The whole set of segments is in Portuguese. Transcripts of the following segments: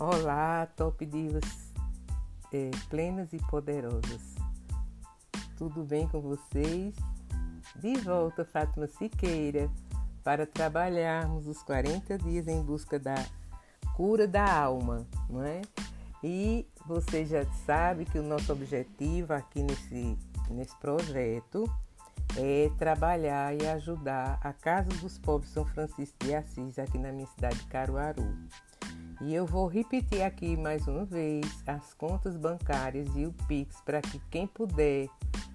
Olá, top divas é, plenas e poderosas. Tudo bem com vocês? De volta, Fátima Siqueira, para trabalharmos os 40 dias em busca da cura da alma, não é? E você já sabe que o nosso objetivo aqui nesse, nesse projeto é trabalhar e ajudar a Casa dos Pobres São Francisco de Assis, aqui na minha cidade de Caruaru. E eu vou repetir aqui mais uma vez as contas bancárias e o Pix para que quem puder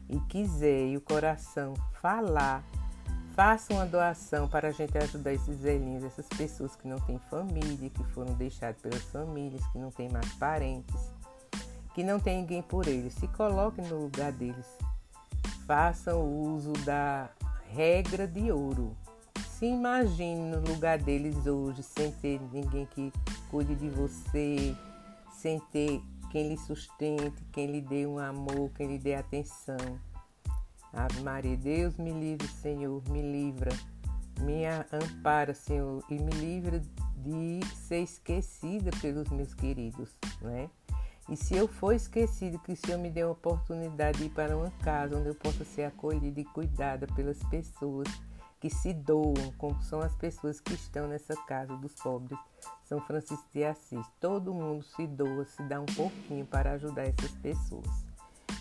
e quiser e o coração falar, faça uma doação para a gente ajudar esses velhinhos, essas pessoas que não têm família, que foram deixadas pelas famílias, que não têm mais parentes, que não tem ninguém por eles. Se coloquem no lugar deles. Façam uso da regra de ouro se imagine no lugar deles hoje, sem ter ninguém que cuide de você, sem ter quem lhe sustente, quem lhe dê um amor, quem lhe dê atenção. Ave Maria, Deus me livre, Senhor, me livra, me ampara, Senhor, e me livra de ser esquecida pelos meus queridos, não é? E se eu for esquecido, que o Senhor me dê uma oportunidade de ir para uma casa onde eu possa ser acolhida e cuidada pelas pessoas que se doam, como são as pessoas que estão nessa casa dos pobres, São Francisco de Assis. Todo mundo se doa, se dá um pouquinho para ajudar essas pessoas.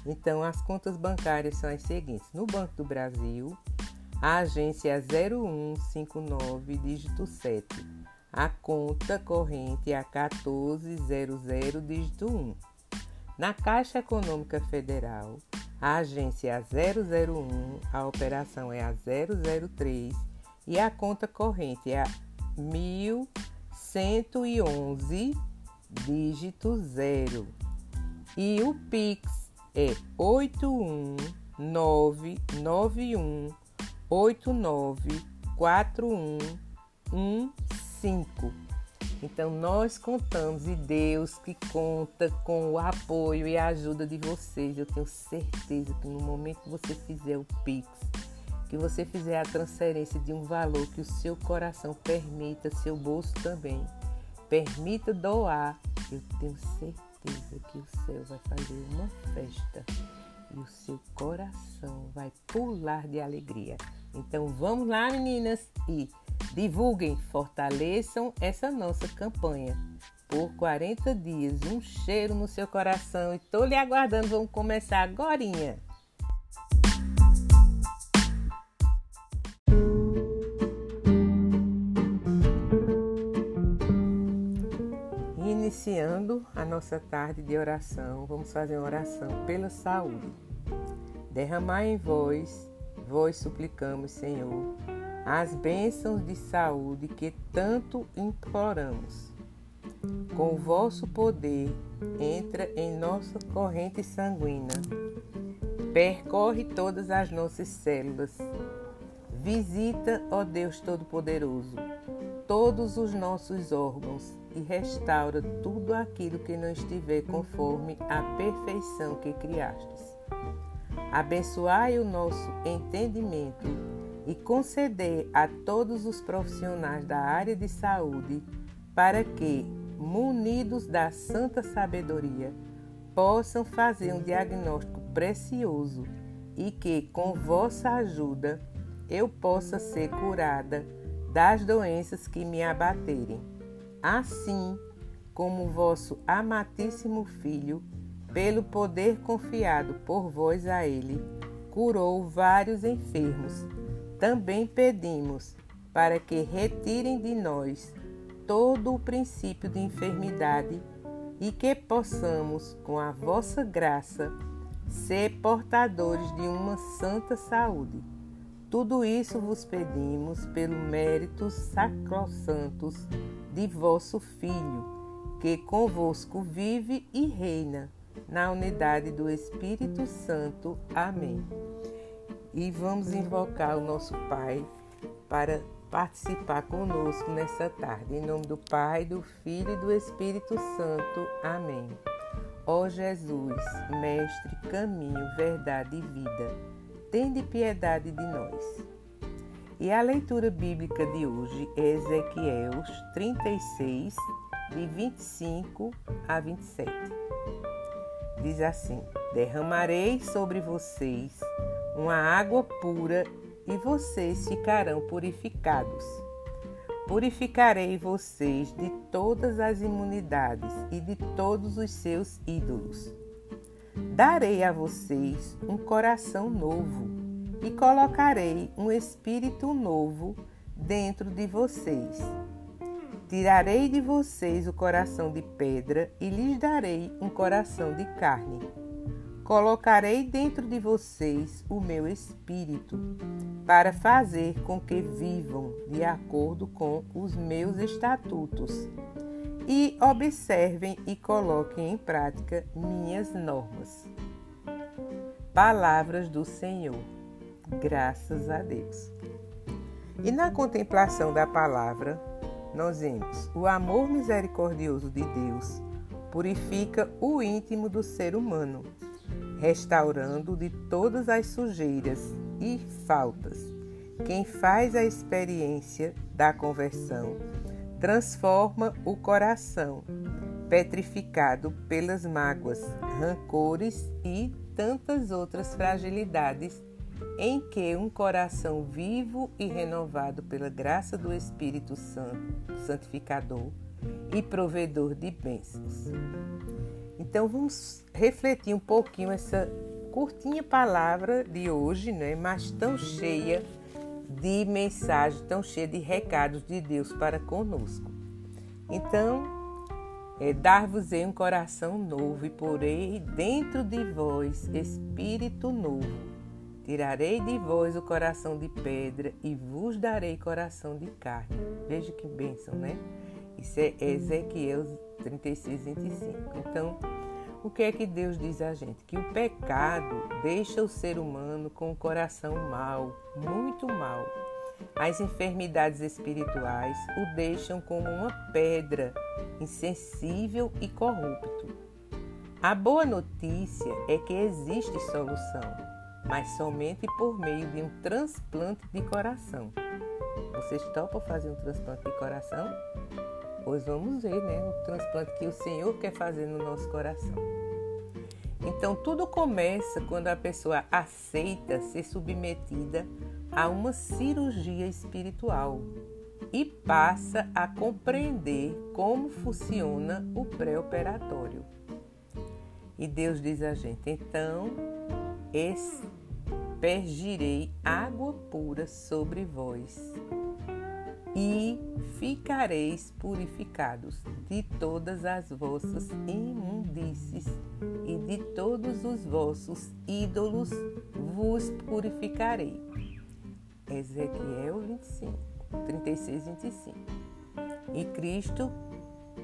Então, as contas bancárias são as seguintes: no Banco do Brasil, a agência é 0159, dígito 7. A conta corrente é a 1400, dígito 1. Na Caixa Econômica Federal, a agência é a 001, a operação é a 003 e a conta corrente é a 1111, dígito 0. E o Pix é 81991894115. Então nós contamos e Deus que conta com o apoio e a ajuda de vocês. Eu tenho certeza que no momento que você fizer o Pix, que você fizer a transferência de um valor que o seu coração permita, seu bolso também, permita doar, eu tenho certeza que o céu vai fazer uma festa e o seu coração vai pular de alegria. Então vamos lá, meninas, e Divulguem, fortaleçam essa nossa campanha. Por 40 dias, um cheiro no seu coração e tô lhe aguardando. Vamos começar agora. Iniciando a nossa tarde de oração, vamos fazer uma oração pela saúde. Derramar em vós, vós suplicamos, Senhor, as bênçãos de saúde que tanto imploramos. Com o vosso poder, entra em nossa corrente sanguínea, percorre todas as nossas células. Visita, ó Deus Todo-Poderoso, todos os nossos órgãos e restaura tudo aquilo que não estiver conforme a perfeição que criastes. Abençoai o nosso entendimento e conceder a todos os profissionais da área de saúde para que, munidos da santa sabedoria, possam fazer um diagnóstico precioso e que, com vossa ajuda, eu possa ser curada das doenças que me abaterem. Assim como vosso amatíssimo Filho, pelo poder confiado por vós a ele, curou vários enfermos também pedimos para que retirem de nós todo o princípio de enfermidade e que possamos, com a vossa graça, ser portadores de uma santa saúde. Tudo isso vos pedimos pelo mérito sacrossantos de vosso Filho, que convosco vive e reina na unidade do Espírito Santo. Amém e vamos invocar o nosso Pai para participar conosco nessa tarde. Em nome do Pai, do Filho e do Espírito Santo. Amém. Ó Jesus, Mestre, caminho, verdade e vida, tende piedade de nós. E a leitura bíblica de hoje é Ezequiel 36, de 25 a 27. Diz assim: Derramarei sobre vocês uma água pura e vocês ficarão purificados. Purificarei vocês de todas as imunidades e de todos os seus ídolos. Darei a vocês um coração novo e colocarei um espírito novo dentro de vocês. Tirarei de vocês o coração de pedra e lhes darei um coração de carne. Colocarei dentro de vocês o meu espírito, para fazer com que vivam de acordo com os meus estatutos e observem e coloquem em prática minhas normas. Palavras do Senhor. Graças a Deus. E na contemplação da palavra, nós vemos o amor misericordioso de Deus purifica o íntimo do ser humano, restaurando de todas as sujeiras e faltas. Quem faz a experiência da conversão transforma o coração, petrificado pelas mágoas, rancores e tantas outras fragilidades em que um coração vivo e renovado pela graça do Espírito Santo, santificador e provedor de bênçãos. Então vamos refletir um pouquinho essa curtinha palavra de hoje, né, mas tão cheia de mensagem, tão cheia de recados de Deus para conosco. Então, é, dar-vos-ei um coração novo e porei dentro de vós espírito novo Tirarei de vós o coração de pedra e vos darei coração de carne. Veja que bênção, né? Isso é Ezequiel 36, 25. Então, o que é que Deus diz a gente? Que o pecado deixa o ser humano com o coração mau, muito mau. As enfermidades espirituais o deixam como uma pedra, insensível e corrupto. A boa notícia é que existe solução mas somente por meio de um transplante de coração. Vocês topam fazer um transplante de coração? Pois vamos ver, né? O transplante que o Senhor quer fazer no nosso coração. Então, tudo começa quando a pessoa aceita ser submetida a uma cirurgia espiritual e passa a compreender como funciona o pré-operatório. E Deus diz a gente: então, Espergirei água pura sobre vós e ficareis purificados de todas as vossas imundícies e de todos os vossos ídolos vos purificarei. Ezequiel 25, 36, 25. E Cristo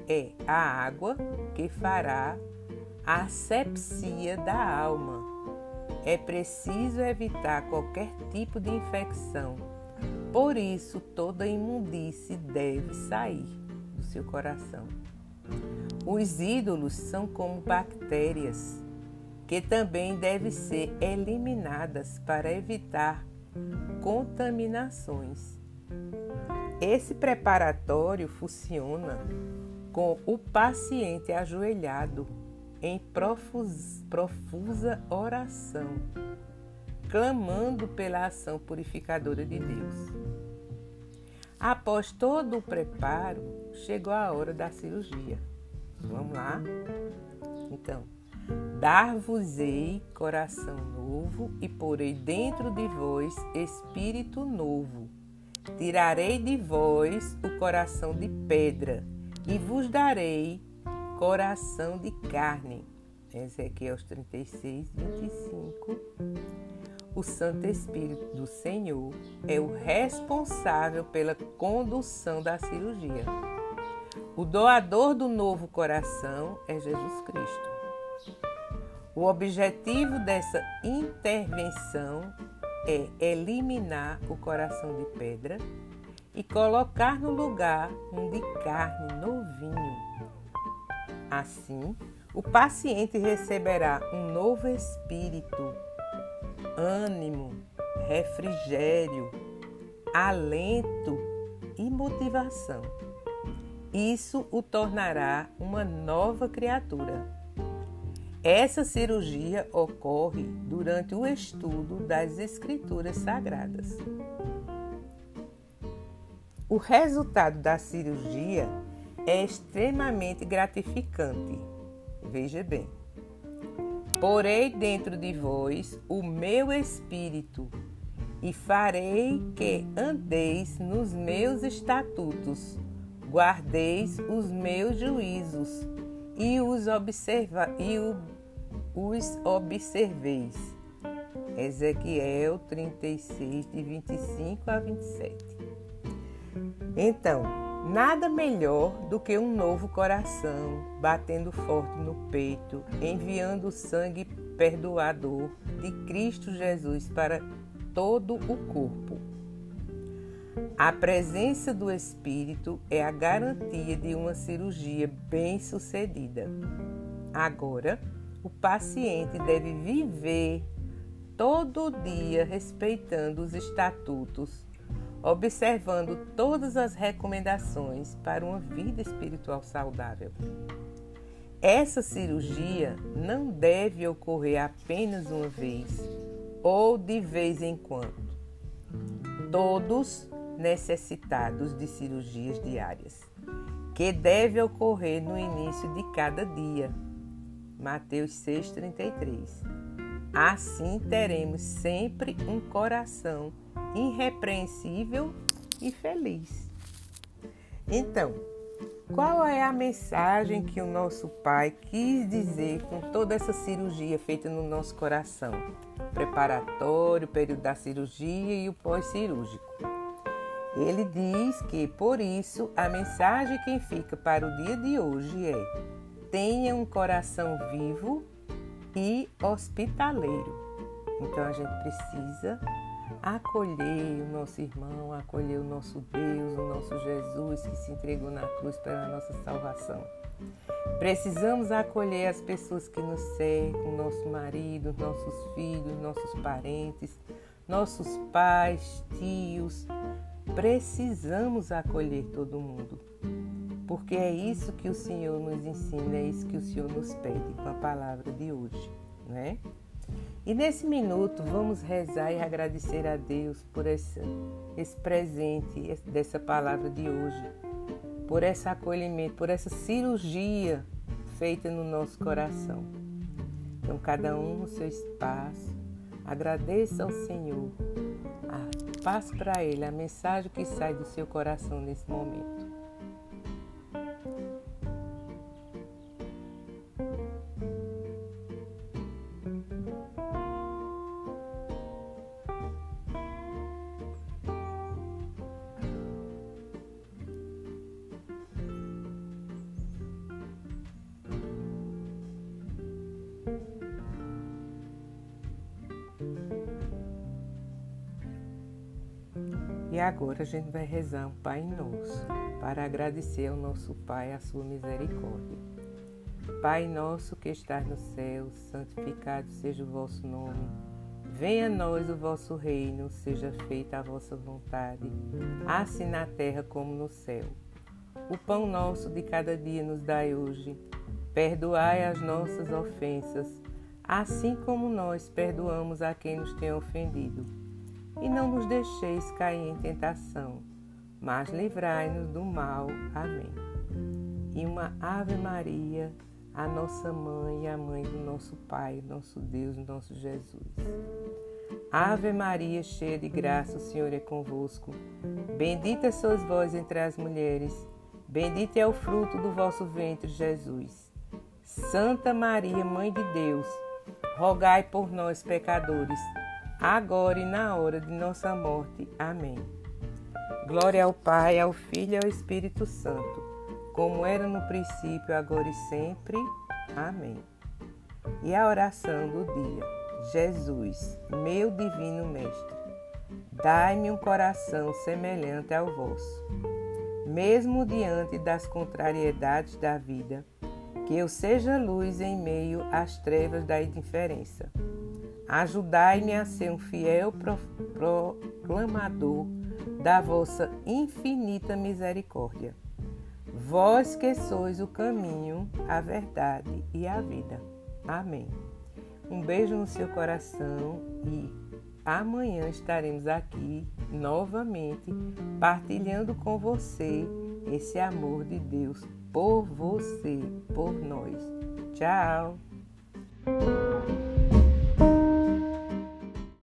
é a água que fará a asepsia da alma é preciso evitar qualquer tipo de infecção. Por isso, toda imundície deve sair do seu coração. Os ídolos são como bactérias que também devem ser eliminadas para evitar contaminações. Esse preparatório funciona com o paciente ajoelhado em profus, profusa oração, clamando pela ação purificadora de Deus. Após todo o preparo, chegou a hora da cirurgia. Vamos lá? Então, dar-vos-ei coração novo e porei dentro de vós espírito novo. Tirarei de vós o coração de pedra e vos darei coração de carne. Ezequiel 36, 25. O Santo Espírito do Senhor é o responsável pela condução da cirurgia. O doador do novo coração é Jesus Cristo. O objetivo dessa intervenção é eliminar o coração de pedra e colocar no lugar um de carne novinho Assim, o paciente receberá um novo espírito, ânimo, refrigério, alento e motivação. isso o tornará uma nova criatura. Essa cirurgia ocorre durante o estudo das Escrituras Sagradas. O resultado da cirurgia é extremamente gratificante. Veja bem. Porei dentro de vós o meu espírito e farei que andeis nos meus estatutos, guardeis os meus juízos e os, observa, e o, os observeis. Ezequiel 36, de 25 a 27. Então, nada melhor do que um novo coração batendo forte no peito, enviando o sangue perdoador de Cristo Jesus para todo o corpo. A presença do Espírito é a garantia de uma cirurgia bem-sucedida. Agora, o paciente deve viver todo dia respeitando os estatutos observando todas as recomendações para uma vida espiritual saudável. Essa cirurgia não deve ocorrer apenas uma vez ou de vez em quando. Todos necessitados de cirurgias diárias, que deve ocorrer no início de cada dia. Mateus 6:33. Assim teremos sempre um coração irrepreensível e feliz. Então, qual é a mensagem que o nosso Pai quis dizer com toda essa cirurgia feita no nosso coração? Preparatório, período da cirurgia e o pós-cirúrgico. Ele diz que, por isso, a mensagem que fica para o dia de hoje é: tenha um coração vivo e hospitaleiro. Então a gente precisa acolher o nosso irmão, acolher o nosso Deus, o nosso Jesus que se entregou na cruz pela nossa salvação. Precisamos acolher as pessoas que nos cercam, nosso marido, nossos filhos, nossos parentes, nossos pais, tios. Precisamos acolher todo mundo, porque é isso que o Senhor nos ensina, é isso que o Senhor nos pede com a palavra de hoje, né? E nesse minuto vamos rezar e agradecer a Deus por esse, esse presente dessa palavra de hoje, por esse acolhimento, por essa cirurgia feita no nosso coração. Então, cada um no seu espaço, agradeça ao Senhor, passe para Ele a mensagem que sai do seu coração nesse momento. Agora a gente vai rezar um Pai Nosso para agradecer ao nosso Pai a sua misericórdia. Pai nosso que estás no céu, santificado seja o vosso nome. Venha a nós o vosso reino, seja feita a vossa vontade, assim na terra como no céu. O pão nosso de cada dia nos dai hoje. Perdoai as nossas ofensas, assim como nós perdoamos a quem nos tem ofendido e não nos deixeis cair em tentação, mas livrai-nos do mal. Amém. E uma Ave Maria, a nossa mãe e a mãe do nosso Pai, nosso Deus, nosso Jesus. Ave Maria, cheia de graça, o Senhor é convosco. Bendita sois vós entre as mulheres, bendito é o fruto do vosso ventre, Jesus. Santa Maria, Mãe de Deus, rogai por nós, pecadores agora e na hora de nossa morte. Amém. Glória ao Pai, ao Filho e ao Espírito Santo, como era no princípio, agora e sempre. Amém. E a oração do dia. Jesus, meu divino Mestre, dai-me um coração semelhante ao vosso. Mesmo diante das contrariedades da vida, que eu seja luz em meio às trevas da indiferença Ajudai-me a ser um fiel proclamador da vossa infinita misericórdia. Vós que sois o caminho, a verdade e a vida. Amém. Um beijo no seu coração e amanhã estaremos aqui novamente partilhando com você esse amor de Deus por você, por nós. Tchau!